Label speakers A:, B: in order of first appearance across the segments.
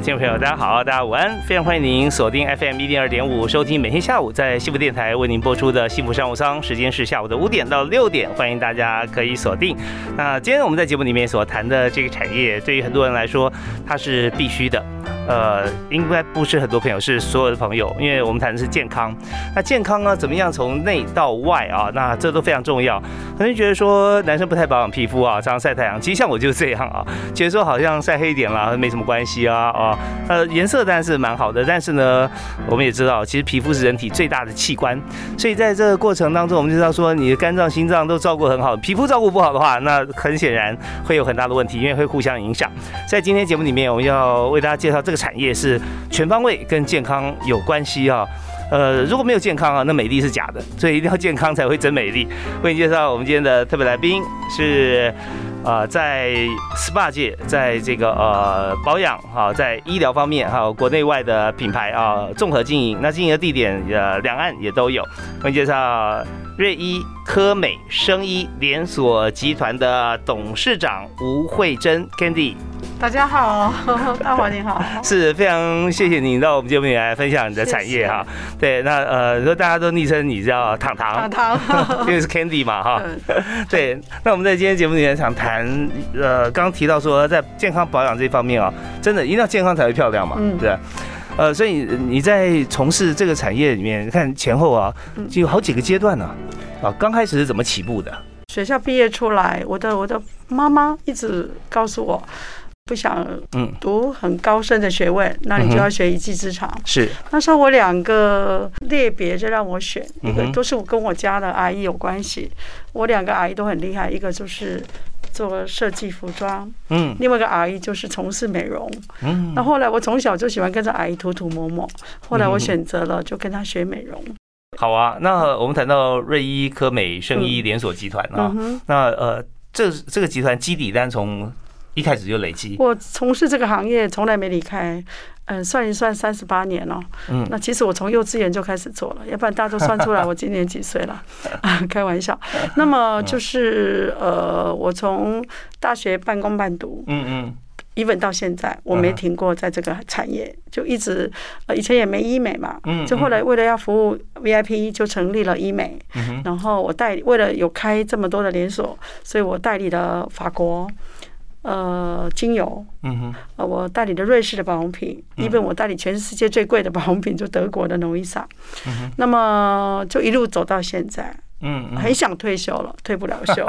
A: 听众朋友，大家好，大家午安，非常欢迎您锁定 FM 一零二点五，收听每天下午在幸福电台为您播出的幸福商务舱，时间是下午的五点到六点，欢迎大家可以锁定。那今天我们在节目里面所谈的这个产业，对于很多人来说，它是必须的。呃，应该不是很多朋友，是所有的朋友，因为我们谈的是健康。那健康呢，怎么样从内到外啊？那这都非常重要。很多人觉得说男生不太保养皮肤啊，常常晒太阳。其实像我就是这样啊，觉得说好像晒黑一点啦，没什么关系啊啊。呃，颜色当然是蛮好的，但是呢，我们也知道，其实皮肤是人体最大的器官。所以在这个过程当中，我们知道说，你的肝脏、心脏都照顾很好，皮肤照顾不好的话，那很显然会有很大的问题，因为会互相影响。在今天节目里面，我们要为大家介绍这个。产业是全方位跟健康有关系啊，呃，如果没有健康啊，那美丽是假的，所以一定要健康才会真美丽。为你介绍我们今天的特别来宾是，呃，在 SPA 界，在这个呃保养哈，在医疗方面哈，国内外的品牌啊，综合经营，那经营的地点呃两岸也都有。为你介绍瑞医科美生医连锁集团的董事长吴慧珍 Candy。
B: 大家好，大华你好，
A: 是非常谢谢你到我们节目里来分享你的产业哈。对，那呃，说大家都昵称你叫糖糖，
B: 糖
A: 糖，因为是 Candy 嘛哈。对，那我们在今天节目里面想谈，呃，刚刚提到说在健康保养这方面啊，真的一定要健康才会漂亮嘛，对。呃，所以你在从事这个产业里面，看前后啊，就有好几个阶段呢。啊，刚开始是怎么起步的？
B: 学校毕业出来，我的我的妈妈一直告诉我。不想读很高深的学问，那你就要学一技之长。
A: 是
B: 那时候我两个类别就让我选，一个都是我跟我家的阿姨有关系。我两个阿姨都很厉害，一个就是做设计服装，嗯，另外一个阿姨就是从事美容，嗯。那后来我从小就喜欢跟着阿姨涂涂抹抹，后来我选择了就跟她学美容。
A: 好啊，那我们谈到瑞医科美圣医连锁集团啊，那呃，这这个集团基底单从。一开始就累积。
B: 我从事这个行业从来没离开，嗯，算一算三十八年了。嗯，那其实我从幼稚园就开始做了，要不然大家都算出来我今年几岁了。开玩笑。那么就是呃，我从大学半工半读，嗯嗯，even 到现在我没停过在这个产业，就一直呃以前也没医美嘛，嗯，就后来为了要服务 VIP 就成立了医美，然后我代为了有开这么多的连锁，所以我代理了法国。呃，精油，嗯哼，呃，我代理的瑞士的保养品，因为我代理全世界最贵的保养品，就德国的诺伊莎，嗯哼，那么就一路走到现在，嗯，很想退休了，退不了休。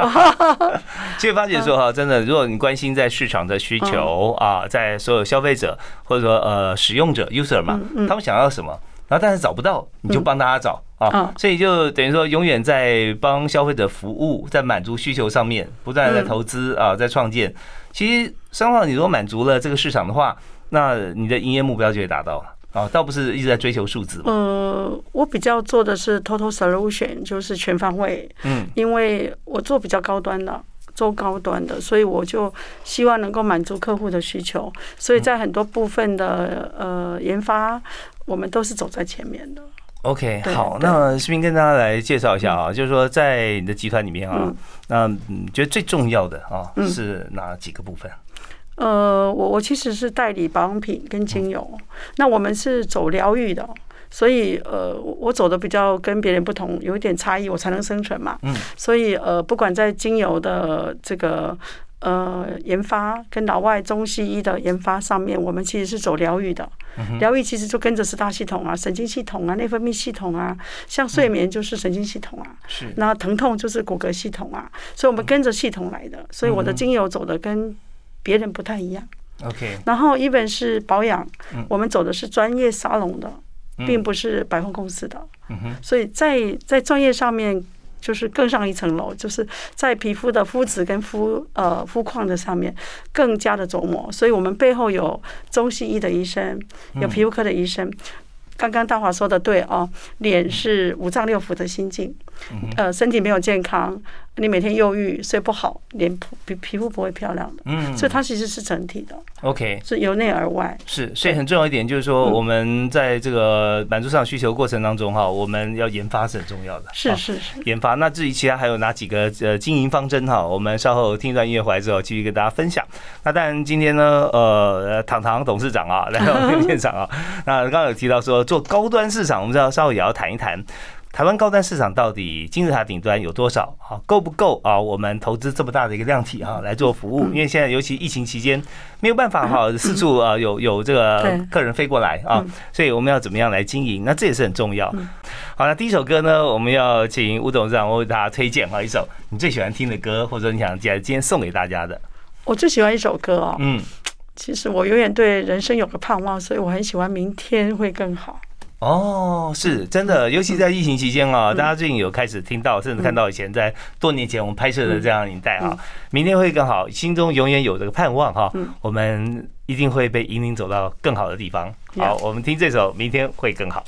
A: 其实发姐说哈，真的，如果你关心在市场的需求啊，在所有消费者或者说呃使用者 user 嘛，他们想要什么，然后但是找不到，你就帮大家找。啊，所以就等于说，永远在帮消费者服务，在满足需求上面，不断在投资啊，在创建。其实，商号你如果满足了这个市场的话，那你的营业目标就会达到啊，倒不是一直在追求数字。
B: 呃，我比较做的是 total solution，就是全方位。嗯，因为我做比较高端的，做高端的，所以我就希望能够满足客户的需求。所以在很多部分的呃研发，我们都是走在前面的。
A: OK，好，那视频跟大家来介绍一下啊，就是说在你的集团里面啊，那你，觉得最重要的啊是哪几个部分？
B: 呃，我我其实是代理保养品跟精油，那我们是走疗愈的，所以呃，我走的比较跟别人不同，有一点差异，我才能生存嘛。嗯，所以呃，不管在精油的这个。呃，研发跟老外中西医的研发上面，我们其实是走疗愈的。疗愈其实就跟着十大系统啊，神经系统啊，内分泌系统啊，像睡眠就是神经系统啊，是。那疼痛就是骨骼系统啊，所以我们跟着系统来的。所以我的精油走的跟别人不太一样。
A: OK。
B: 然后一本是保养，我们走的是专业沙龙的，并不是百货公司的。所以在在专业上面。就是更上一层楼，就是在皮肤的肤质跟肤呃肤况的上面更加的琢磨。所以我们背后有中西医的医生，有皮肤科的医生。刚刚大华说的对哦，脸是五脏六腑的心境，呃，身体没有健康，你每天忧郁睡不好，脸皮皮肤不会漂亮的，嗯，所以它其实是整体的
A: ，OK，
B: 是由内而外，
A: 是，所以很重要一点就是说，我们在这个满足市场需求过程当中哈，我们要研发是很重要的，
B: 是是是，
A: 研发。那至于其他还有哪几个呃经营方针哈，我们稍后听一段音乐回来之后继续跟大家分享。那当然今天呢，呃，糖糖董事长啊来到现场啊，那刚刚有提到说。做高端市场，我们知道稍后也要谈一谈台湾高端市场到底金字塔顶端有多少啊？够不够啊？我们投资这么大的一个量体哈来做服务，因为现在尤其疫情期间没有办法哈四处啊有有这个客人飞过来啊，所以我们要怎么样来经营？那这也是很重要。好，那第一首歌呢，我们要请吴董事长为大家推荐哈一首你最喜欢听的歌，或者你想今天送给大家的。
B: 我最喜欢一首歌哦，嗯。其实我永远对人生有个盼望，所以我很喜欢明天会更好。
A: 哦，是真的，尤其在疫情期间啊，大家最近有开始听到，甚至看到以前在多年前我们拍摄的这样影带啊，明天会更好，心中永远有这个盼望哈，我们一定会被引领走到更好的地方。好，我们听这首《明天会更好》。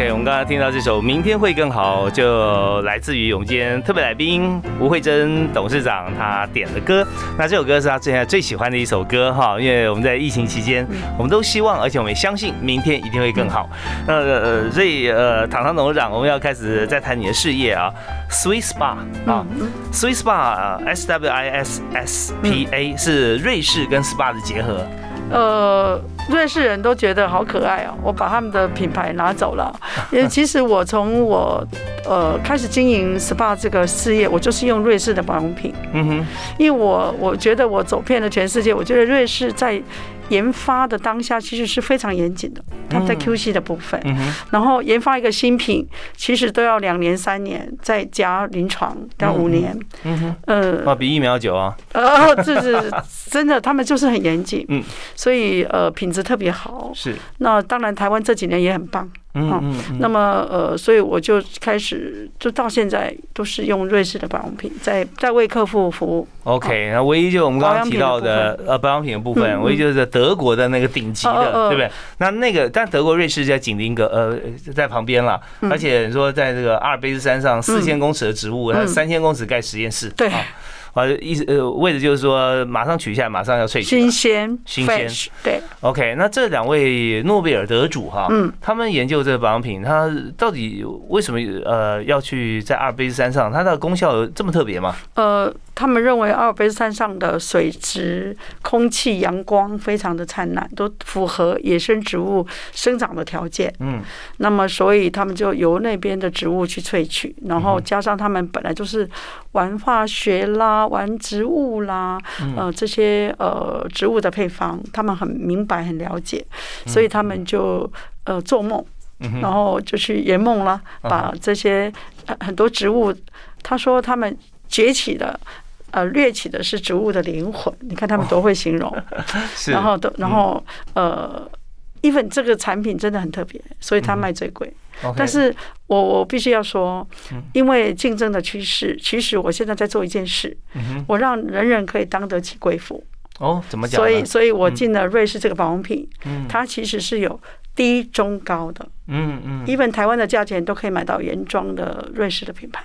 A: OK，我们刚刚听到这首《明天会更好》，就来自于我们今天特别来宾吴慧珍董事长他点的歌。那这首歌是他现在最喜欢的一首歌哈，因为我们在疫情期间，我们都希望，而且我们也相信明天一定会更好。那呃，所以呃，糖糖董事长，我们要开始再谈你的事业啊，Swiss Spa 啊，Swiss Spa，S W I S S P A 是瑞士跟 SPA 的结合。
B: 呃，瑞士人都觉得好可爱哦，我把他们的品牌拿走了。因为其实我从我呃开始经营 SPA 这个事业，我就是用瑞士的保养品。嗯哼，因为我我觉得我走遍了全世界，我觉得瑞士在。研发的当下其实是非常严谨的，他们在 QC 的部分，然后研发一个新品，其实都要两年三年，再加临床到五年。嗯哼，
A: 呃，啊，比疫苗久啊。
B: 呃，这是真的，他们就是很严谨。嗯，所以呃，品质特别好。
A: 是。
B: 那当然，台湾这几年也很棒。嗯嗯，那么呃，所以我就开始，就到现在都是用瑞士的保养品，在在为客户服务。
A: OK，那唯一就我们刚刚提到的呃保养品的部分，唯一就是德国的那个顶级的，对不对？那那个但德国瑞士在紧邻个呃在旁边了，而且你说在这个阿尔卑斯山上四千公尺的植物，三千公尺盖实验室，
B: 对。
A: 啊，意思呃，为的就是说，马上取下来，马上要萃取，
B: 新鲜，
A: 新鲜，
B: 对。
A: OK，那这两位诺贝尔得主哈，嗯，他们研究这个保养品，它到底为什么呃要去在阿尔卑斯山上？它的功效这么特别吗？呃。
B: 他们认为阿尔卑斯山上的水质、空气、阳光非常的灿烂，都符合野生植物生长的条件。嗯，那么所以他们就由那边的植物去萃取，然后加上他们本来就是玩化学啦、玩植物啦，呃，这些呃植物的配方，他们很明白、很了解，所以他们就呃做梦，然后就去圆梦了，把这些很多植物，他说他们崛起的。呃，掠起的是植物的灵魂，你看他们多会形容，然后都，然后呃，even 这个产品真的很特别，所以它卖最贵。但是我我必须要说，因为竞争的趋势，其实我现在在做一件事，我让人人可以当得起贵妇。
A: 哦，怎么讲？
B: 所以，所以我进了瑞士这个保养品，它其实是有低、中、高的。嗯嗯，even 台湾的价钱都可以买到原装的瑞士的品牌。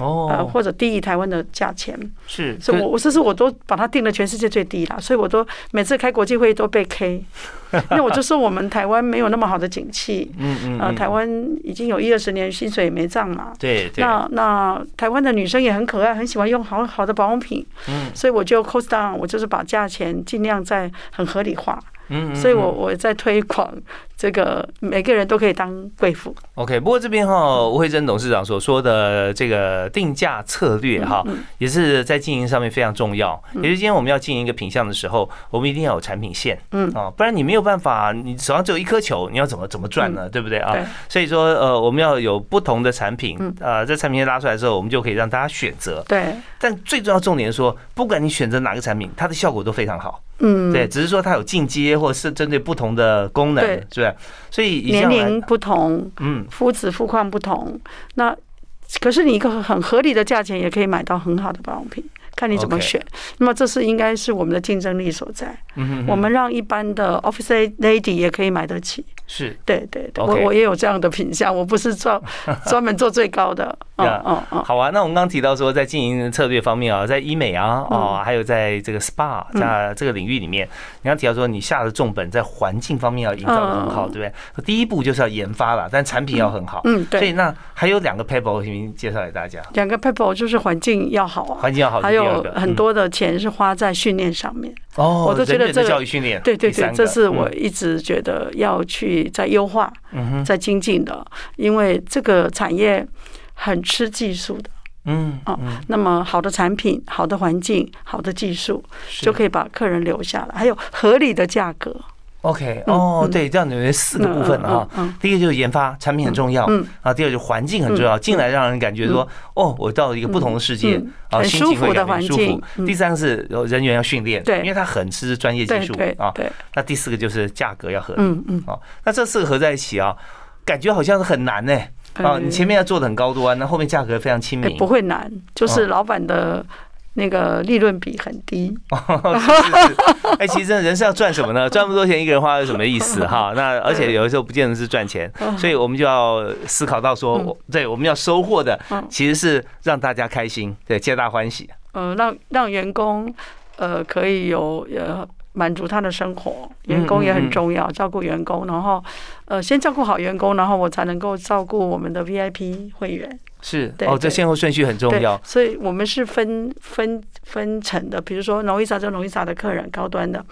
B: 哦，呃，或者低于台湾的价钱，
A: 是，
B: 所以我我这是我都把它定了全世界最低了，所以我都每次开国际会议都被 K，那我就说我们台湾没有那么好的景气，嗯嗯，呃，台湾已经有一二十年薪水没涨嘛，
A: 对，
B: 那那台湾的女生也很可爱，很喜欢用好好的保养品，嗯，所以我就 cost down，我就是把价钱尽量在很合理化。嗯，所以我我在推广。这个每个人都可以当贵妇。
A: OK，不过这边哈，吴慧珍董事长所说的这个定价策略哈，也是在经营上面非常重要。也就是今天我们要经营一个品相的时候，我们一定要有产品线，嗯啊，不然你没有办法，你手上只有一颗球，你要怎么怎么赚呢？对不对啊？所以说呃，我们要有不同的产品，呃，在产品线拉出来之后，我们就可以让大家选择。
B: 对。
A: 但最重要重点说，不管你选择哪个产品，它的效果都非常好。嗯，对，只是说它有进阶，或者是针对不同的功能，是吧？所以
B: 年龄不同，嗯，肤质肤况不同，那可是你一个很合理的价钱，也可以买到很好的保养品。看你怎么选，那么这是应该是我们的竞争力所在。我们让一般的 office lady 也可以买得起。
A: 是
B: 对对对，我我也有这样的品相，我不是专 专门做最高的。
A: 嗯嗯嗯，好啊。那我们刚刚提到说，在经营策略方面啊，在医美啊，哦，还有在这个 SPA 在这个领域里面，你刚提到说，你下的重本在环境方面要营造的很好，对不对？第一步就是要研发了，但产品要很好。嗯，对。所以那还有两个 paper，请介绍给大家。
B: 两个 paper 就是环境要好啊，
A: 环境要好，
B: 还有很多的钱是花在训练上面。
A: 哦，我都觉得这个教育训练，
B: 对对对，这是我一直觉得要去在优化、在精进的，因为这个产业很吃技术的。嗯啊，那么好的产品、好的环境、好的技术，就可以把客人留下来，还有合理的价格。
A: OK，哦，对，这样有四个部分啊。第一个就是研发，产品很重要。嗯啊，第二就是环境很重要，进来让人感觉说，哦，我到了一个不同的世界
B: 啊，心情会很舒服。
A: 第三个是人员要训练，对，因为他很吃专业技术啊。
B: 对，
A: 那第四个就是价格要合理。嗯嗯。啊，那这四个合在一起啊，感觉好像是很难呢。啊，你前面要做的很高端，那后面价格非常亲民。
B: 不会难，就是老板的。那个利润比很低，
A: 哎，其实人是要赚什么呢？赚那么多钱，一个人花有什么意思哈？那而且有的时候不见得是赚钱，所以我们就要思考到说，对，我们要收获的其实是让大家开心，对，皆大欢喜。
B: 呃，让让员工呃可以有呃满足他的生活，员工也很重要，照顾员工，然后呃先照顾好员工，然后我才能够照顾我们的 VIP 会员。
A: 是哦，这先后顺序很重要。
B: 所以我们是分分分层的，比如说容易撒就容易撒的客人，高端的，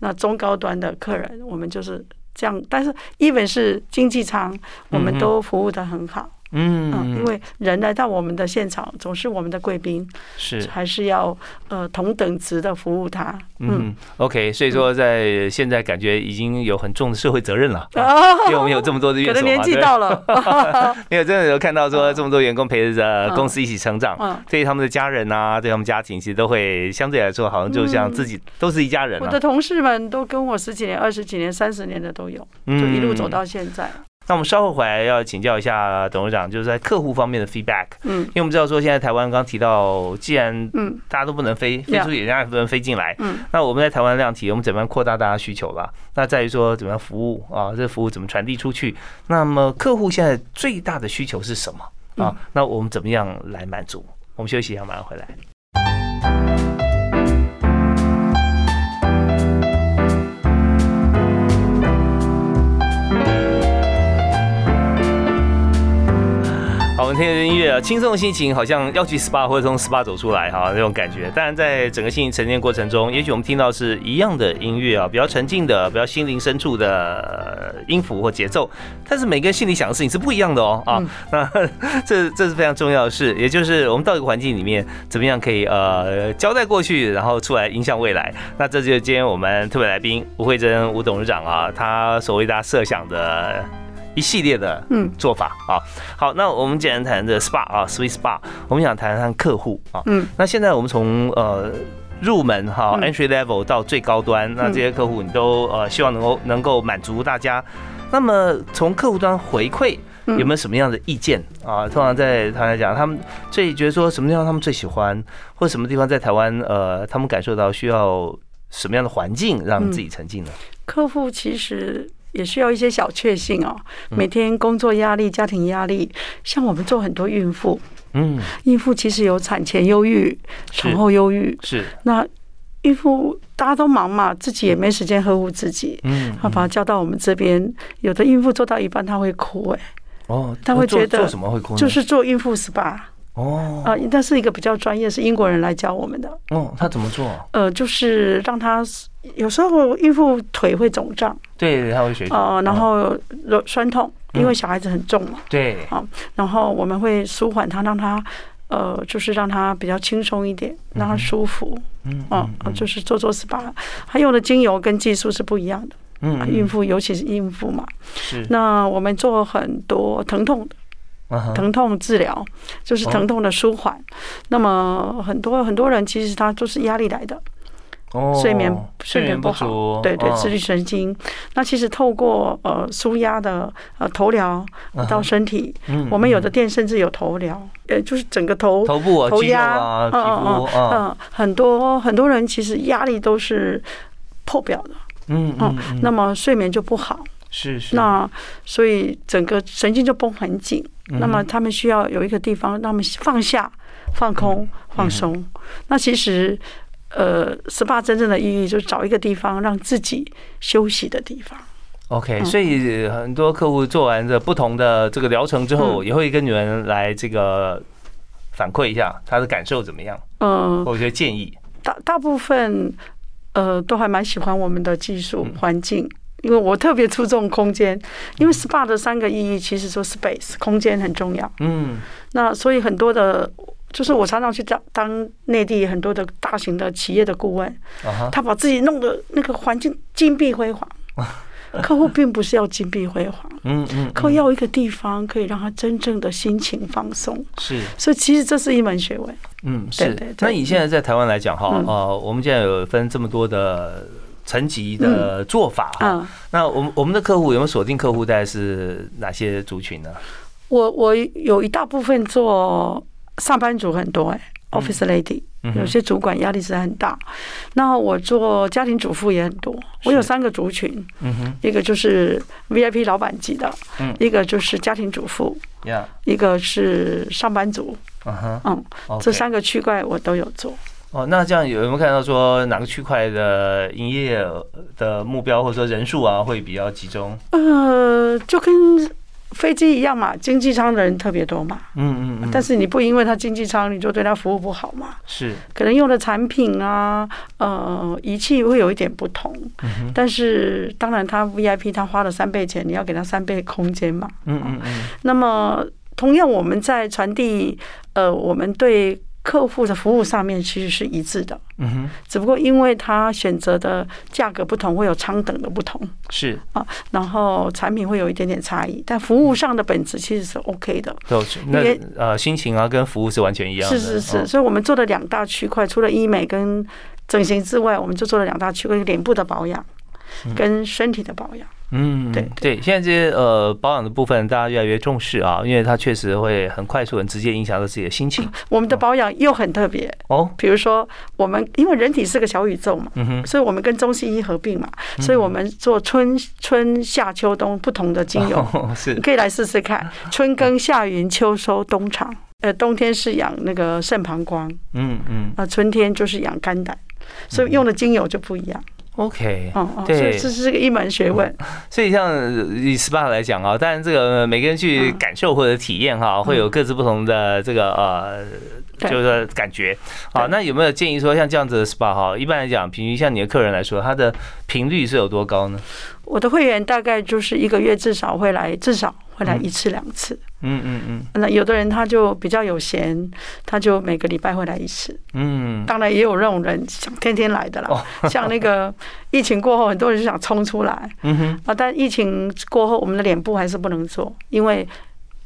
B: 那中高端的客人，我们就是这样。但是，even 是经济舱，我们都服务的很好。嗯，因为人来到我们的现场，总是我们的贵宾，
A: 是
B: 还是要呃同等值的服务他。
A: 嗯，OK，所以说在现在感觉已经有很重的社会责任了，因为我们有这么多的 员工，
B: 年纪到了，
A: 没有真的有看到说这么多员工陪着公司一起成长，对他们的家人啊，对他们家庭，其实都会相对来说好像就像自己都是一家人。
B: 我的同事们都跟我十几年、二十几年、三十年的都有，就一路走到现在。
A: 那我们稍后回来要请教一下董事长，就是在客户方面的 feedback。嗯，因为我们知道说现在台湾刚提到，既然嗯大家都不能飞，飞出也让不能飞进来。嗯，那我们在台湾量体，我们怎么样扩大大家需求了？那在于说怎么样服务啊？这服务怎么传递出去？那么客户现在最大的需求是什么啊？那我们怎么样来满足？我们休息一下，马上回来。我们听着音乐啊，轻松的心情好像要去 SPA 或者从 SPA 走出来哈，那种感觉。当然，在整个心情沉淀过程中，也许我们听到是一样的音乐啊，比较沉静的，比较心灵深处的音符或节奏。但是每个人心里想的事情是不一样的哦啊。那这这是非常重要的事，也就是我们到一个环境里面，怎么样可以呃交代过去，然后出来影响未来。那这就是今天我们特别来宾吴慧珍吴董事长啊，他所为大家设想的。一系列的嗯做法啊，好，那我们简单谈的 SPA 啊，Sweet SPA，我们想谈谈客户啊，嗯，那现在我们从呃入门哈 entry level 到最高端，那这些客户你都呃希望能够能够满足大家。那么从客户端回馈有没有什么样的意见啊？通常在他来讲，他们最觉得说什么地方他们最喜欢，或者什么地方在台湾呃他们感受到需要什么样的环境让自己沉浸呢？
B: 客户其实。也需要一些小确幸哦。每天工作压力、家庭压力，像我们做很多孕妇，嗯，孕妇其实有产前忧郁、产后忧郁，
A: 是。
B: 那孕妇大家都忙嘛，自己也没时间呵护自己，嗯，他把她叫到我们这边，有的孕妇做到一半，她会哭，哎，
A: 哦，
B: 她会觉得
A: 做什么会哭？
B: 就是做孕妇 SPA，哦，啊，那是一个比较专业，是英国人来教我们的。
A: 哦，他怎么做？
B: 呃，就是让她有时候孕妇腿会肿胀，
A: 对，她会水肿，
B: 呃，然后酸酸痛，
A: 嗯
B: 因为小孩子很重嘛，
A: 对，啊
B: 然后我们会舒缓她，让她呃，就是让她比较轻松一点，让她舒服，
A: 嗯
B: 啊，就是做做 SPA，他用的精油跟技术是不一样的，
A: 嗯
B: 啊孕妇尤其是孕妇嘛，
A: 是，
B: 那我们做很多疼痛的。疼痛治疗就是疼痛的舒缓。那么很多很多人其实他都是压力来的，
A: 哦
B: 睡眠
A: 睡眠不
B: 好，对对，
A: 嗯。
B: 自律神经。那其实透过呃舒压的呃头疗到身体，
A: 嗯
B: 我们有的店甚至有头疗，呃，就是整个头
A: 头部啊、
B: 头压
A: 啊、皮
B: 嗯嗯
A: 肤啊，
B: 嗯，很多很多人其实压力都是破表的，
A: 嗯嗯嗯，
B: 那么睡眠就不好。
A: 是是，
B: 那所以整个神经就绷很紧，
A: 嗯
B: 那么他们需要有一个地方让他们放下、放
A: 嗯
B: 空、放松。那其实，呃，SPA 真正的意义就是找一个地方让自己休息的地方。
A: OK，
B: 嗯
A: 所以很多客户做完这不同的这个疗程之后，
B: 嗯
A: 也会跟你们来这个反馈一下他的感受怎么样，
B: 嗯、
A: 或者建议。
B: 大大部分呃都还蛮喜欢我们的技术
A: 嗯
B: 环境。因为我特别注重空间，因为 SPA 的三个意义其实说 space 空间很重要。
A: 嗯
B: 那所以很多的，就是我常常去当当内地很多的大型的企业的顾问，他把自己弄得那个环境金碧辉煌。客户并不是要金碧辉煌，
A: 嗯嗯，
B: 客户要一个地方可以让他真正的心情放松。
A: 是
B: 所以其实这是一门学问。
A: 嗯是
B: 对对。对
A: 那以现在在台湾来讲哈，
B: 嗯
A: 呃，我们现在有分这么多的层级的做法哈。
B: 嗯，
A: 那我们我们的客户有没有锁定客户大概是哪些族群呢？
B: 我我有一大部分做上班族很多哎、office lady，
A: 嗯
B: 有些主管压力是很大。那我做家庭主妇也很多，我有三个族群，
A: 嗯哼，
B: 一个就是 VIP 老板级的
A: 嗯，
B: 一个就是家庭主妇，
A: 呀，
B: 一个是上班族。
A: 嗯哼
B: 这三个区块我都有做。
A: 哦，那这样有有没有看到说哪个区块的营业的目标或者说人数啊会比较集中？
B: 呃，就跟飞机一样嘛，经济舱的人特别多嘛。
A: 嗯嗯嗯，
B: 但是你不因为他经济舱，你就对他服务不好嘛？
A: 是
B: 可能用的产品啊，呃，仪器会有一点不同。
A: 嗯
B: 但是当然，他 VIP 他花了三倍钱，你要给他三倍空间嘛。
A: 嗯嗯嗯
B: 那么，同样我们在传递呃，我们对客户的服务上面其实是一致的，
A: 嗯哼，
B: 只不过因为他选择的价格不同，会有舱等的不同。
A: 是啊
B: 然后产品会有一点点差异，但服务上的本质其实是 OK 的。
A: 都是那呃心情啊跟服务是完全一样的，
B: 是是是，
A: 哦
B: 所以我们做了两大区块，除了医美跟整形之外，我们就做了两大区块：脸部的保养跟身体的保养。
A: 嗯，
B: 对
A: 对，现在这些呃保养的部分，大家越来越重视啊，因为它确实会很快速、很直接影响到自己的心情。
B: 我们的保养又很特别，
A: 哦，
B: 比如说我们因为人体是个小宇宙嘛，所以我们跟中西医合并嘛，所以我们做春春夏秋冬不同的精油，
A: 哦是
B: 你可以来试试看。春耕夏耘秋收冬藏，呃，冬天是养那个肾膀胱，
A: 嗯嗯
B: 啊，春天就是养肝胆，所以用的精油就不一样。
A: ，OK，
B: 哦哦，
A: 对
B: 所以这是个一门学问。
A: 所以像以 SPA 来讲啊，当然这个每个人去
B: 嗯
A: 感受或者体验哈，会有各自不同的这个呃。就是感觉
B: 好，
A: 那有没有建议说像这样子的 SPA 哈，一般来讲，平均像你的客人来说，他的频率是有多高呢？
B: 我的会员大概就是一个月至少会来，至少会来一次两次。
A: 嗯嗯嗯
B: 那有的人他就比较有闲，他就每个礼拜会来一次。
A: 嗯，
B: 当然也有那种人想天天来的啦，像那个疫情过后，很多人就想冲出来
A: 嗯哼，
B: 啊。但疫情过后，我们的脸部还是不能做，因为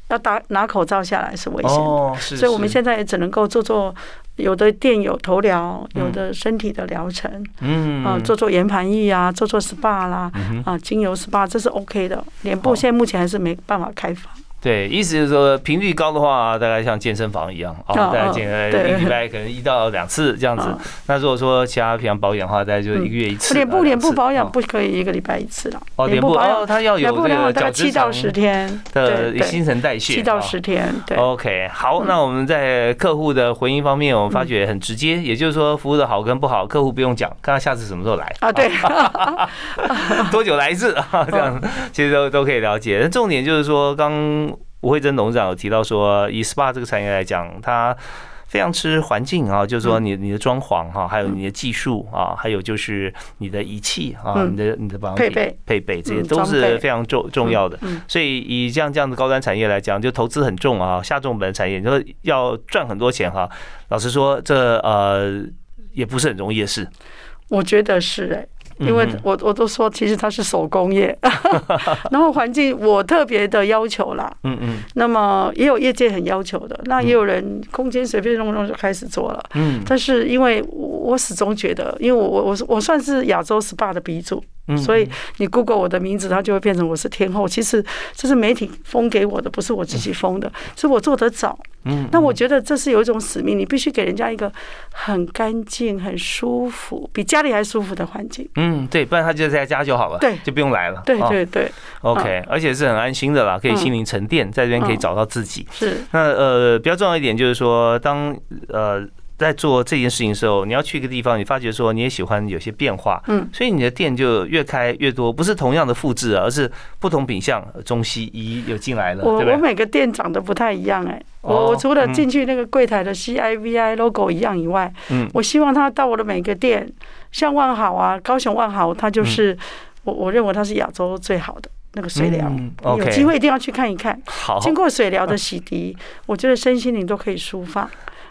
B: 要打拿口罩下来是危险的。
A: 哦，是，
B: 所以我们现在也只能够做做，有的店有头疗，有的身体的疗程，
A: 嗯
B: 啊，做做岩盘浴啊，做做 SPA 啦，
A: 嗯
B: 啊，精油 SPA 这是 OK 的。脸部现在目前还是没办法开放。
A: 对，意思就是说频率高的话，大概像健身房一样啊，
B: 哦
A: 大概
B: 哦
A: 健一
B: 对。
A: 个礼拜可能一到两次这样子。
B: 啊。
A: 那如果说其他平常保养的话，大概就一个月一次啊。
B: 脸部脸部保养不可以一个礼拜一次了，
A: 哦，脸部
B: 保养
A: 哦，它要有这个
B: 七到
A: 层
B: 十天，
A: 的新陈代谢，
B: 七到
A: 啊
B: 十天，对。
A: OK，好，
B: 嗯。
A: 那我们在客户的回应方面，我们发觉很直接，也就是说服务的好跟不好，客户不用讲，看他下次什么时候来。
B: 啊，对，
A: 多久来一次？啊？这样其实都都可以了解。那重点就是说，刚吴慧珍董事长有提到说，以 SPA 这个产业来讲，它非常吃环境啊，就是说你你的装潢哈，还有你的技术啊，还有就是你的仪器啊，你的你的保养
B: 配备
A: 配备这些都是非常重重要的。所以以这样这样的高端产业来讲，就投资很重啊，下重本产业，你说要赚很多钱哈。老实说，这呃也不是很容易的事。
B: 我觉得是哎。因为我我都说，其实它是手工业，然后环境我特别的要求啦。嗯嗯。那么也有业界很要求的，那也有人空间随便弄弄就开始做了。嗯。但是因为我始终觉得，因为我我我我算是亚洲 SPA 的鼻祖。所以你 Google 我的名字，它就会变成我是天后。其实这是媒体封给我的，不是我自己封的，是我做得早。嗯，那我觉得这是有一种使命，你必须给人家一个很干净、很舒服，比家里还舒服的环境。
A: 嗯，对，不然他就在家就好了，
B: 对，
A: 就不用来了。
B: 对对对
A: ，OK，而且是很安心的啦，可以心灵沉淀，在这边可以找到自己。
B: 是。
A: 那呃，比较重要一点就是说，当呃。在做这件事情的时候，你要去一个地方，你发觉说你也喜欢有些变化，嗯，所以你的店就越开越多，不是同样的复制，而是不同品相，中西医又进来了，
B: 我我每个店长得不太一样，哎，我我除了进去那个柜台的 C I V I logo 一样以外，嗯，我希望他到我的每个店，像万豪啊，高雄万豪，他就是我我认为他是亚洲最好的那个水疗，有机会一定要去看一看，
A: 好，
B: 经过水疗的洗涤，我觉得身心灵都可以抒发。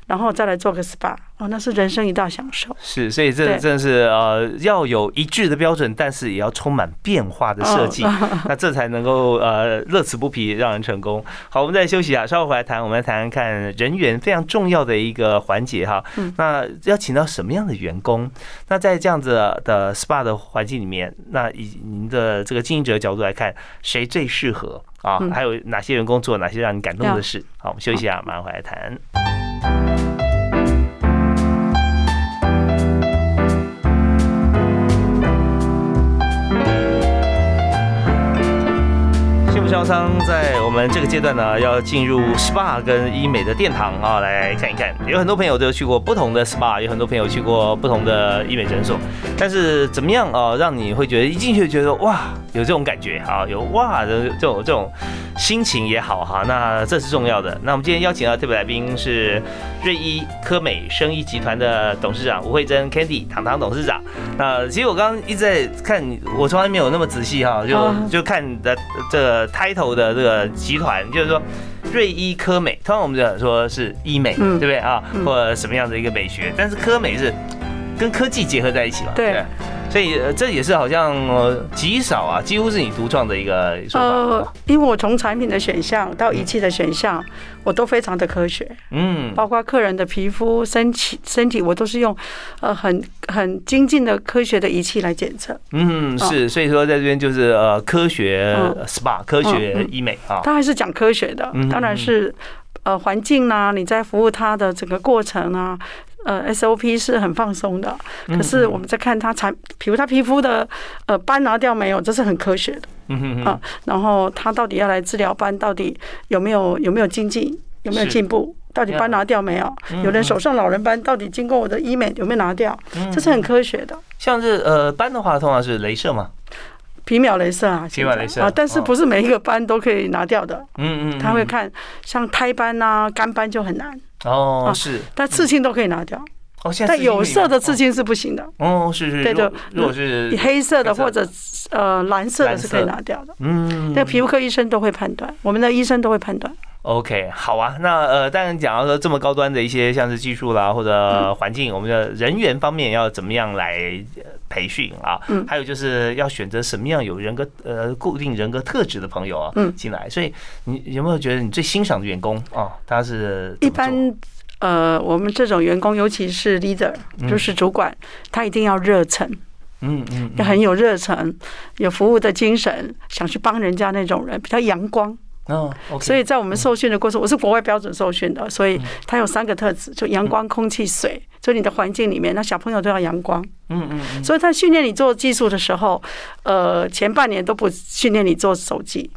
B: 然后再来做个 SPA 哦，那是人生一大享受。
A: 是，所以这真的是呃，要有一致的标准，但是也要充满变化的设计，那这才能够呃乐此不疲，让人成功。好，我们再休息一下，稍后回来谈。我们来谈谈看人员非常重要的一个环节哈。那要请到什么样的员工？那在这样子的 SPA 的环境里面，那以您的这个经营者角度来看，谁最适合啊？还有哪些员工做哪些让你感动的事？好，我们休息一下，马上回来谈。招商在我们这个阶段呢，要进入 SPA 跟医美的殿堂啊，来看一看。有很多朋友都去过不同的 SPA，有很多朋友去过不同的医美诊所。但是怎么样啊，让你会觉得一进去就觉得哇，有这种感觉啊，有哇的这种这种心情也好哈。那这是重要的。那我们今天邀请到特别来宾是瑞医科美生意集团的董事长吴慧珍 Candy 糖糖董事长。那其实我刚刚一直在看，我从来没有那么仔细哈，就就看的这开头的这个集团就是说，瑞医科美，通常我们讲说是医美，对不对啊？或者什么样的一个美学？但是科美是跟科技结合在一起嘛？
B: 对。
A: 所以这也是好像极少啊，几乎是你独创的一个说法。呃，
B: 因为我从产品的选项到仪器的选项，我都非常的科学。嗯，包括客人的皮肤、身体、身体，我都是用呃很很精进的科学的仪器来检测。
A: 嗯，是，所以说在这边就是呃科学 SPA、科学医美啊。
B: 他还是讲科学的，当然是呃环境啊，你在服务他的整个过程啊。呃，SOP 是很放松的，可是我们在看他产，比如他皮肤的呃斑拿掉没有，这是很科学的。嗯啊，然后他到底要来治疗斑，到底有没有有没有精进，有没有进步？到底斑拿掉没有？有人手上老人斑，到底经过我的医美有没有拿掉？这是很科学的。
A: 像是呃斑的话，通常是镭射吗？
B: 皮秒镭射啊，
A: 皮秒镭射
B: 啊，但是不是每一个斑都可以拿掉的。嗯嗯，他会看像胎斑啊、干斑就很难。
A: 哦，是，
B: 但刺青都可以拿掉。哦，但有色的刺青是不行的。
A: 哦，是是，对的。如果是
B: 黑色的或者呃蓝色的是可以拿掉的。嗯，那皮肤科医生都会判断，我们的医生都会判断。
A: OK，好啊。那呃，当然讲到说这么高端的一些像是技术啦或者环境，我们的人员方面要怎么样来培训啊？嗯，还有就是要选择什么样有人格呃固定人格特质的朋友啊嗯进来。所以你有没有觉得你最欣赏的员工啊？他是
B: 一般。呃，我们这种员工，尤其是 leader，就是主管，他一定要热忱，嗯嗯，要很有热忱，有服务的精神，想去帮人家那种人，比较阳光。哦，所以在我们受训的过程，我是国外标准受训的，所以它有三个特质，就阳光、空气、水，就你的环境里面，那小朋友都要阳光。嗯嗯，所以他训练你做技术的时候，呃，前半年都不训练你做手机，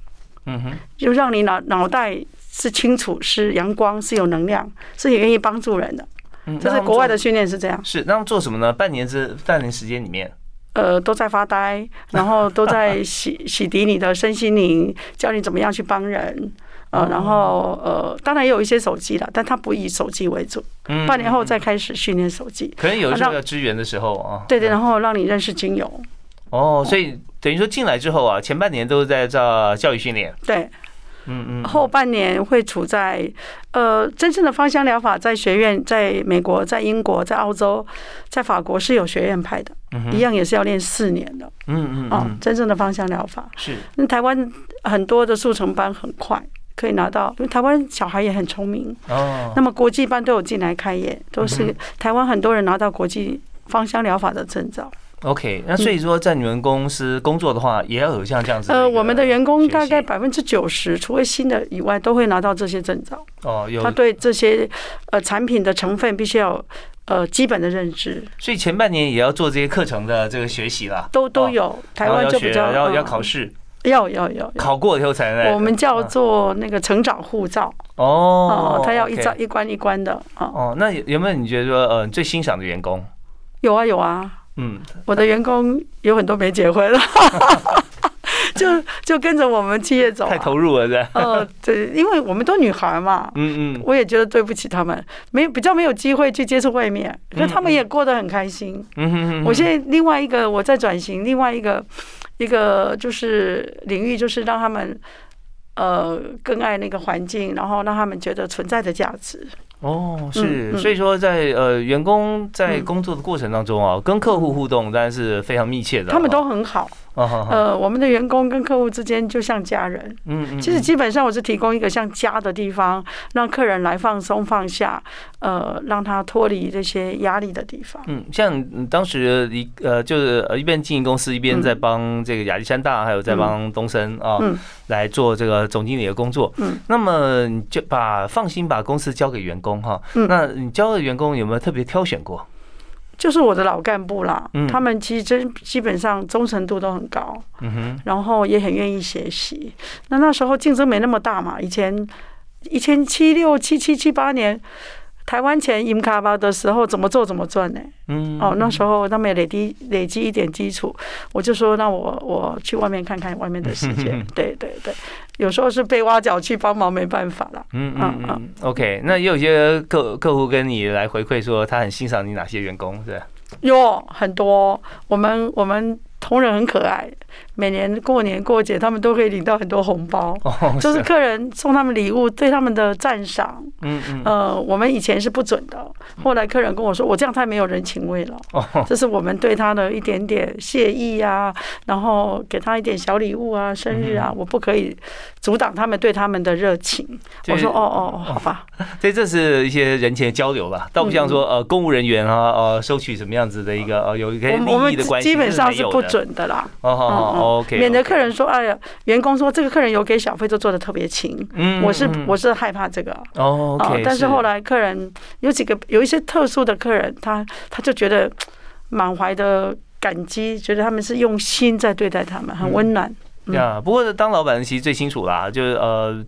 B: 嗯哼，就让你脑脑袋。是清楚，是阳光，是有能量，是也愿意帮助人的。嗯，这是国外的训练是这样。
A: 是，那么做什么呢？半年之半年时间里面，
B: 呃，都在发呆，然后都在洗洗涤你的身心灵，教你怎么样去帮人。呃，然后呃，当然也有一些手机了，但他不以手机为主。
A: 嗯
B: 半年后再开始训练手机。
A: 可能有的时候要支援的时候啊。
B: 对对，然后让你认识精油。
A: 哦，所以等于说进来之后啊，前半年都是在这教育训练。
B: 对，
A: 嗯嗯。
B: 后半年会处在呃真正的芳香疗法，在学院，在美国，在英国，在澳洲，在法国是有学院派的，一样也是要练四年的。
A: 嗯嗯
B: 哦
A: 嗯，，
B: 真正的芳香疗法。
A: 是
B: 那台湾很多的速成班很快可以拿到，因为台湾小孩也很聪明。
A: 哦。
B: 那么国际班都有进来开业，都
A: 嗯
B: 是台湾很多人拿到国际芳香疗法的证照。
A: OK，那所以说在你们公司工作的话，也要有像这样子。
B: 呃，我们的员工大概百分之九十，除了新的以外，都会拿到这些证照。
A: 哦，有
B: 他，对这些呃产品的成分必须要呃基本的认知，
A: 所以前半年也要做这些课程的这个学习啦。
B: 都都有。台湾就比较
A: 要要
B: 呃
A: 考试，
B: 要要要要。
A: 考过以后才能。
B: 我们叫做那个成长护照
A: 哦
B: 哦，，他要一张一关一关的啊。
A: 哦，那有有没有你觉得说呃最欣赏的员工？
B: 有啊有啊，
A: 嗯，
B: 我的员工有很多没结婚，就就跟着我们企业走、啊。
A: 太投入了，是吧？
B: 呃，对，因为我们都女孩嘛，
A: 嗯嗯
B: 我也觉得对不起他们，没有比较没有机会去接触外面，可他们也过得很开心。
A: 嗯哼哼
B: 我现在另外一个我在转型，另外一个一个就是领域，就是让他们呃更爱那个环境，然后让他们觉得存在的价值。
A: 哦，是，
B: 嗯
A: 所以说在呃员工在
B: 嗯。
A: 工作的过程当中啊，跟客户互动当然是非常密切的。
B: 他们都很好，呃，我们的员工跟客户之间就像家人。
A: 嗯嗯，
B: 其实基本上我是提供一个像家的地方，让客人来放松放下，呃，让他脱离这些压力的地方。
A: 嗯，像嗯当时一呃，就是呃一边经营公司，一边在
B: 嗯
A: 帮这个亚历山大，还有在帮东森啊
B: 嗯
A: 来做这个总经理的工作。
B: 嗯，
A: 那么你就把放心把公司交给员工哈。
B: 嗯
A: 那你交的员工有没有特别挑选过？
B: 就是我的老干部啦，
A: 嗯
B: 他们其实真基本上忠诚度都很高，然后也很愿意学习。那那时候竞争没那么大嘛，以前以前七六七七七八年。台湾前银卡巴的时候，怎么做怎么赚呢？
A: 嗯，
B: 哦，那时候他们也累积累积一点基础，我就说，那我我去外面看看外面的世界。对 对对，有时候是被挖角去帮忙，没办法了。
A: 嗯嗯嗯，OK，那也有些客客户跟你来回馈说，他很欣赏你哪些员工，是吧？
B: 有很多，我们我们同仁很可爱，每年过年过节，他们都可以领到很多红包，
A: 哦，
B: 就是客人送他们礼物，对他们的赞赏。
A: 嗯嗯，
B: 呃，我们以前是不准的，后来客人跟我说，我这样太没有人情味了。
A: 哦，
B: 这是我们对他的一点点谢意啊，然后给他一点小礼物啊，生日
A: 嗯
B: 啊，我不可以阻挡他们对他们的热情。我说哦哦，好吧，
A: 所以这是一些人情的交流吧，倒不像说呃公务人员啊呃收取什么样子的一个呃有一个
B: 我们我们
A: 利益的关系，
B: 基本上是不。准的啦。
A: 哦
B: 哦
A: OK，
B: 免得客人说，哎呀，员工说这个客人有给小费，就做的特别勤。
A: 嗯
B: 我是
A: 嗯
B: 我是害怕这个
A: 哦
B: 但是后来客人有几个有一些特殊的客人，他他就觉得满怀的感激，觉得他们是用心在对待他们，很温暖。嗯
A: 呀，不过当老板其实最清楚啦，就是呃。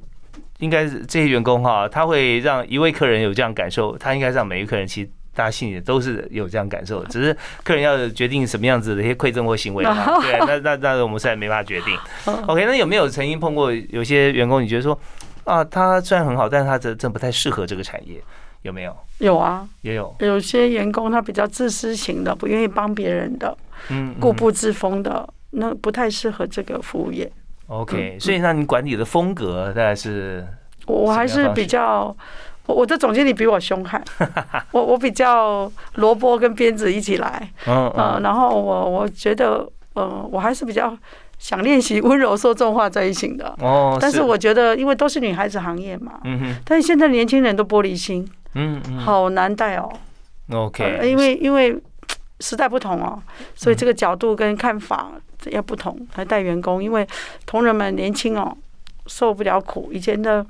A: 应该是这些员工哈，他会让一位客人有这样感受，他应该让每一个客人其实大家心里都是有这样感受的，只是客人要决定什么样子的一些馈赠或行为嘛。对，那那那我们实在没办法决定。OK，那有没有曾经碰过有些员工，你觉得说啊，他虽然很好，但是他真真不太适合这个产业，有没有？
B: 有啊，
A: 也有，
B: 有些员工他比较自私型的，不愿意帮别人的，
A: 嗯，
B: 固步自封的，那不太适合这个服务业。
A: OK，所以那你管理的风格大概是
B: 我我还是比较，我我的总经理比我凶悍，我我比较萝卜跟鞭子一起来，
A: 嗯
B: 然后我我觉得，呃，我还是比较想练习温柔说重话在一起的。
A: 哦，
B: 但是我觉得，因为都是女孩子行业嘛，
A: 嗯哼
B: 但是现在年轻人都玻璃心，
A: 嗯嗯
B: 好难带哦。
A: OK，
B: 呃因为因为时代不同哦，所以这个角度跟看法要不同来带员工。因为同仁们年轻哦，受不了苦。以前的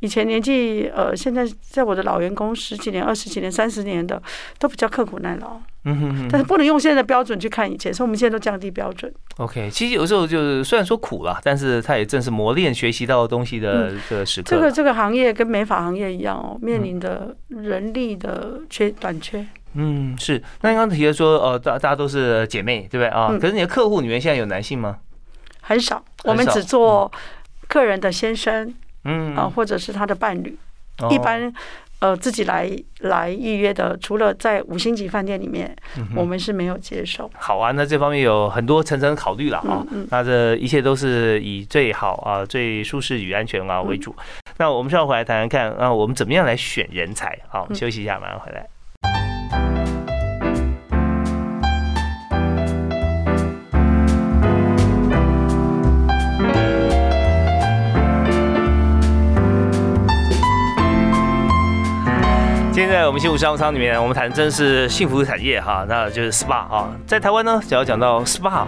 B: 以前年纪呃，现在在我的老员工十几年、二十几年、三十年的，都比较刻苦耐劳。
A: 嗯哼哼
B: 但是不能用现在的标准去看以前，所以我们现在都降低标准。
A: OK，其实有时候就是虽然说苦了，但是它也正是磨练学习到东西的这个时刻啦。
B: 这个这个行业跟美发行业一样哦，面临的人力的缺短缺。
A: 嗯，是。那你刚刚提的说，呃，大大家都是姐妹，对不对啊？
B: 嗯
A: 可是你的客户里面现在有男性吗？
B: 很少，我们只做客人的先生、嗯啊，或者是他的伴侣，一般。呃，自己来来预约的，除了在五星级饭店里面，我们是没有接受。
A: 好啊，那这方面有很多层层考虑了啊。那这一切都是以最好啊、最舒适与安全啊为主。那我们稍后回来谈谈看啊，我们怎么样来选人才？好，休息一下，马上回来。现在我们幸福商务舱里面，我们谈真是幸福产业哈，那就是 SPA 哈。在台湾呢，只要讲到 SPA，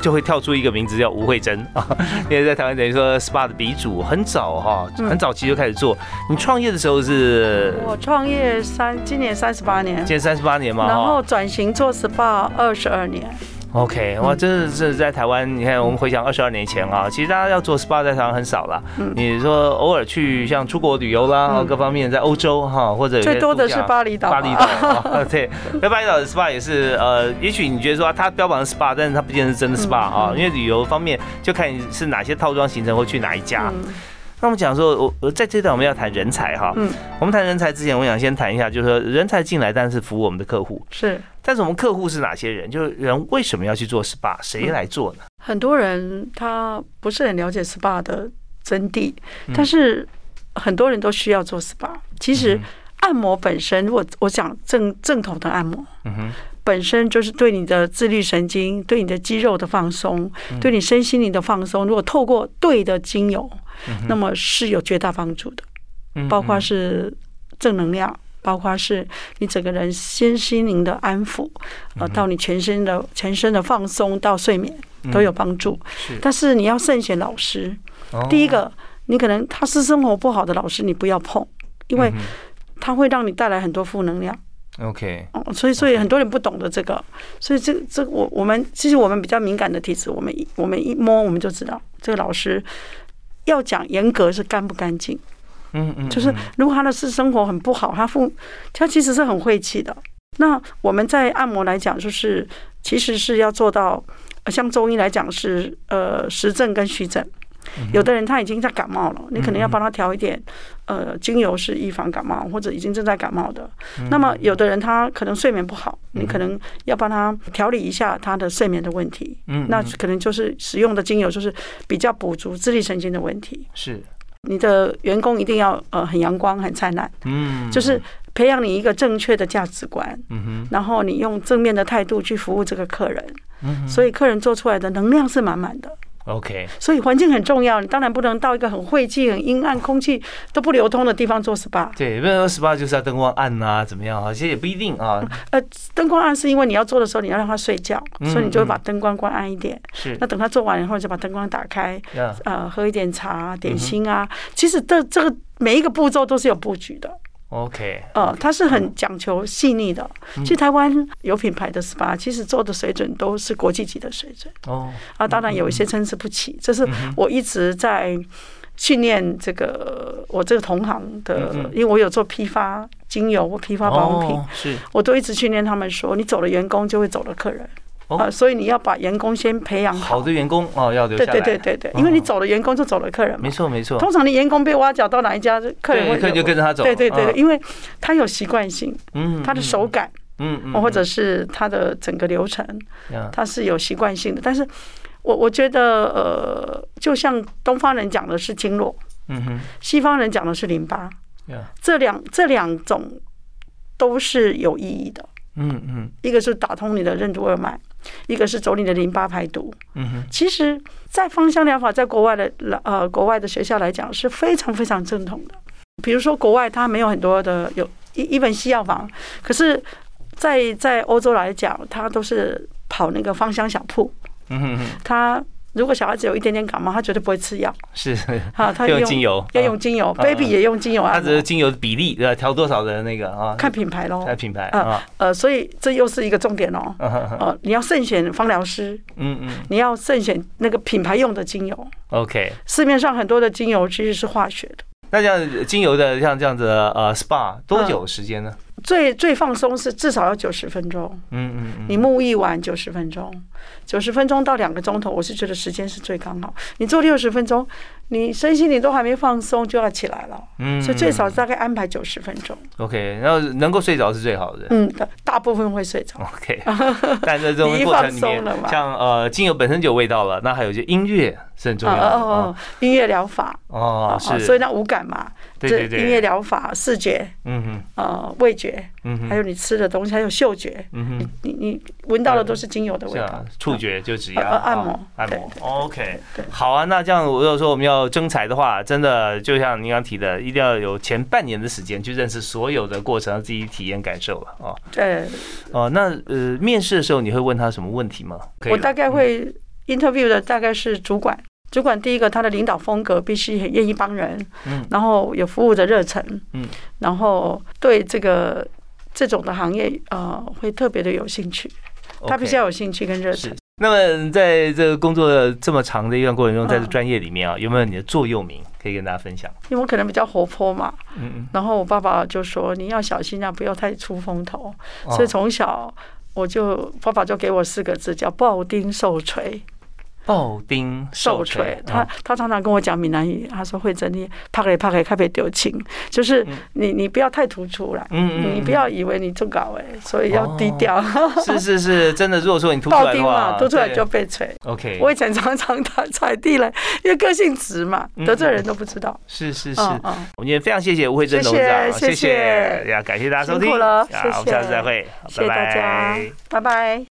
A: 就会跳出一个名字叫吴慧珍啊。因为在台湾等于说 SPA 的鼻祖，很早哈，很早期就开始做。你创业的时候是？
B: 我创业三，今年三十八年。
A: 今年三十八年嘛。
B: 然后转型做 SPA 二十二年。
A: OK，哇，真的是在台湾，你看我们回想二十二年前啊，其实大家要做 SPA 在台湾很少了。你说偶尔去像出国旅游啦，各方面在欧洲哈，或者
B: 最多的是巴厘岛。
A: 巴厘岛，对，那巴厘岛的 SPA 也是呃，也许你觉得说它标榜 SPA，但是它不见得是真的 SPA 啊，因为旅游方面就看你是哪些套装行程或去哪一家。那我们讲说，我我在这段我们要谈人才哈，嗯，我们谈人才之前，我想先谈一下，就是说人才进来，但是服务我们的客户。
B: 是，
A: 但是我们客户是哪些人？就是人为什么要去做 SPA？谁来做呢？
B: 很多人他不是很了解 SPA 的真谛，但是很多人都需要做 SPA。其实按摩本身，如果我讲正正统的按摩，嗯哼。本身就是对你的自律神经、对你的肌肉的放松、对你身心灵的放松。如果透过对的精油，那么是有绝大帮助的。包括是正能量，包括是你整个人身心灵的安抚，呃，到你全身的全身的放松，到睡眠都有帮助。但是你要慎选老师。第一个，你可能他是生活不好的老师，你不要碰，因为他会让你带来很多负能量。
A: OK，
B: 哦，所以所以很多人不懂得这个，所以这这我我们其实我们比较敏感的体质，我们一我们一摸我们就知道这个老师要讲严格是干不干净，嗯嗯，就是如果他的私生活很不好，他父他其实是很晦气的。那我们在按摩来讲，就是其实是要做到，像中医来讲是呃实症跟虚症。有的人他已经在感冒了，你可能要帮他调一点，呃，精油是预防感冒，或者已经正在感冒的。那么有的人他可能睡眠不好，你可能要帮他调理一下他的睡眠的问题。嗯，那可能就是使用的精油就是比较补足自律神经的问题。
A: 是，
B: 你的员工一定要呃很阳光很灿烂。嗯，就是培养你一个正确的价值观。嗯哼，然后你用正面的态度去服务这个客人。嗯，所以客人做出来的能量是满满的。
A: OK，
B: 所以环境很重要，你当然不能到一个很晦气、很阴暗、空气都不流通的地方做 SPA。
A: 对，不能说 SPA 就是要灯光暗啊，怎么样啊？其实也不一定啊。
B: 呃，灯光暗是因为你要做的时候你要让他睡觉，所以你就会把灯光关暗一点。
A: 是。
B: 那等他做完以后，就把灯光打开，呃，喝一点茶、点心啊。其实这这个每一个步骤都是有布局的。
A: OK，
B: 呃，它是很讲求细腻的。其实台湾有品牌的 SPA，其实做的水准都是国际级的水准。哦，啊，当然有一些参差不齐。这是我一直在训练这个我这个同行的，因为我有做批发精油或批发保养品，
A: 是，
B: 我都一直训练他们说，你走了员工就会走了客人。啊，所以你要把员工先培养
A: 好。好的员工哦，要留下来。
B: 对对对对对，因为你走了员工就走了客人嘛。
A: 没错没错。
B: 通常你员工被挖角到哪一家，客人
A: 客人就跟着他走。
B: 对对对，因为他有习惯性，嗯，他的手感，嗯嗯，或者是他的整个流程，他是有习惯性的。但是我我觉得，呃，就像东方人讲的是经络，嗯哼，西方人讲的是淋巴，这两这两种都是有意义的。嗯嗯，一个是打通你的任督二脉。一个是走你的淋巴排毒，嗯哼，其实，在芳香疗法在国外的呃国外的学校来讲是非常非常正统的。比如说国外它没有很多的有一一本西药房，可是，在在欧洲来讲，它都是跑那个芳香小铺，嗯哼哼，它。如果小孩子有一点点感冒，他绝对不会吃药。
A: 是，好，他用精油，
B: 要用精油，baby 也用精油啊。
A: 他只是精油的比例，呃，调多少的那个啊？
B: 看品牌喽，
A: 看品牌啊。
B: 呃，所以这又是一个重点哦。呃，你要慎选芳疗师，嗯嗯，你要慎选那个品牌用的精油。
A: OK，
B: 市面上很多的精油其实是化学的。
A: 那像精油的像这样子呃 SPA 多久时间呢？
B: 最最放松是至少要九十分钟，
A: 嗯嗯嗯，
B: 你沐浴完九十分钟，九十分钟到两个钟头，我是觉得时间是最刚好。你做六十分钟，你身心你都还没放松就要起来了，
A: 嗯
B: 所以最少大概安排九十分钟。
A: OK，然后能够睡着是最好的。
B: 嗯，大大部分会睡着。
A: OK，但在这种过程里面
B: 放松了，嘛
A: 像呃精油本身就有味道了，那还有一些音乐是很重要的
B: 哦
A: 哦
B: 哦，音乐疗法
A: 哦，是，
B: 所以那五感嘛，
A: 对对
B: 这音乐
A: 对，
B: 疗法、视觉、
A: 嗯哼
B: 呃味觉，
A: 嗯哼，
B: 还有你吃的东西，还有嗅觉，
A: 嗯哼。
B: 你你闻到的都是精油的味道
A: 触觉就指压、
B: 呃呃按摩
A: 啊按摩。OK，
B: 对
A: 好啊。那这样，如果说我们要征才的话，真的就像您刚提的，一定要有前半年的时间去认识所有的过程，自己体验感受了哦。
B: 对，
A: 哦，那呃，面试的时候你会问他什么问题吗？
B: 我大概会 interview 的大概是主管。主管第一个，他的领导风格必须很愿意帮人，
A: 嗯
B: 然后有服务的热忱，
A: 嗯，
B: 然后对这个这种的行业，呃，会特别的有兴趣。他必须
A: OK
B: 要有兴趣跟热忱
A: 是。。那么在这个工作这么长的一段过程中，在这
B: 嗯
A: 专业里面啊，有没有你的座右铭可以跟大家分享？
B: 因为我可能比较活泼嘛，
A: 嗯嗯，
B: 然后我爸爸就说你要小心啊，不要太出风头。
A: 哦
B: 所以从小我就爸爸就给我四个字叫抱丁受锤。
A: 抱丁
B: 受
A: 锤
B: 锤，，他他常常跟我讲闽南语，他说慧珍你拍给拍给开别丢情，就是你你不要太突出来，
A: 嗯
B: 你不要以为你做搞哎，所以要低调。
A: 是是是，真的。如果说你突出
B: 爆
A: 来的话，
B: 丁嘛，突出来
A: 对
B: 就被锤。
A: OK。
B: 我以前常常打踩地雷，因为个性直嘛，
A: 嗯
B: 得罪人都不知道。
A: 是是是，我们今天非常谢谢吴慧珍董事长，
B: 谢谢
A: 呀，感谢大家收听，
B: 辛苦了
A: 我们下次再会，
B: 谢谢大家拜拜。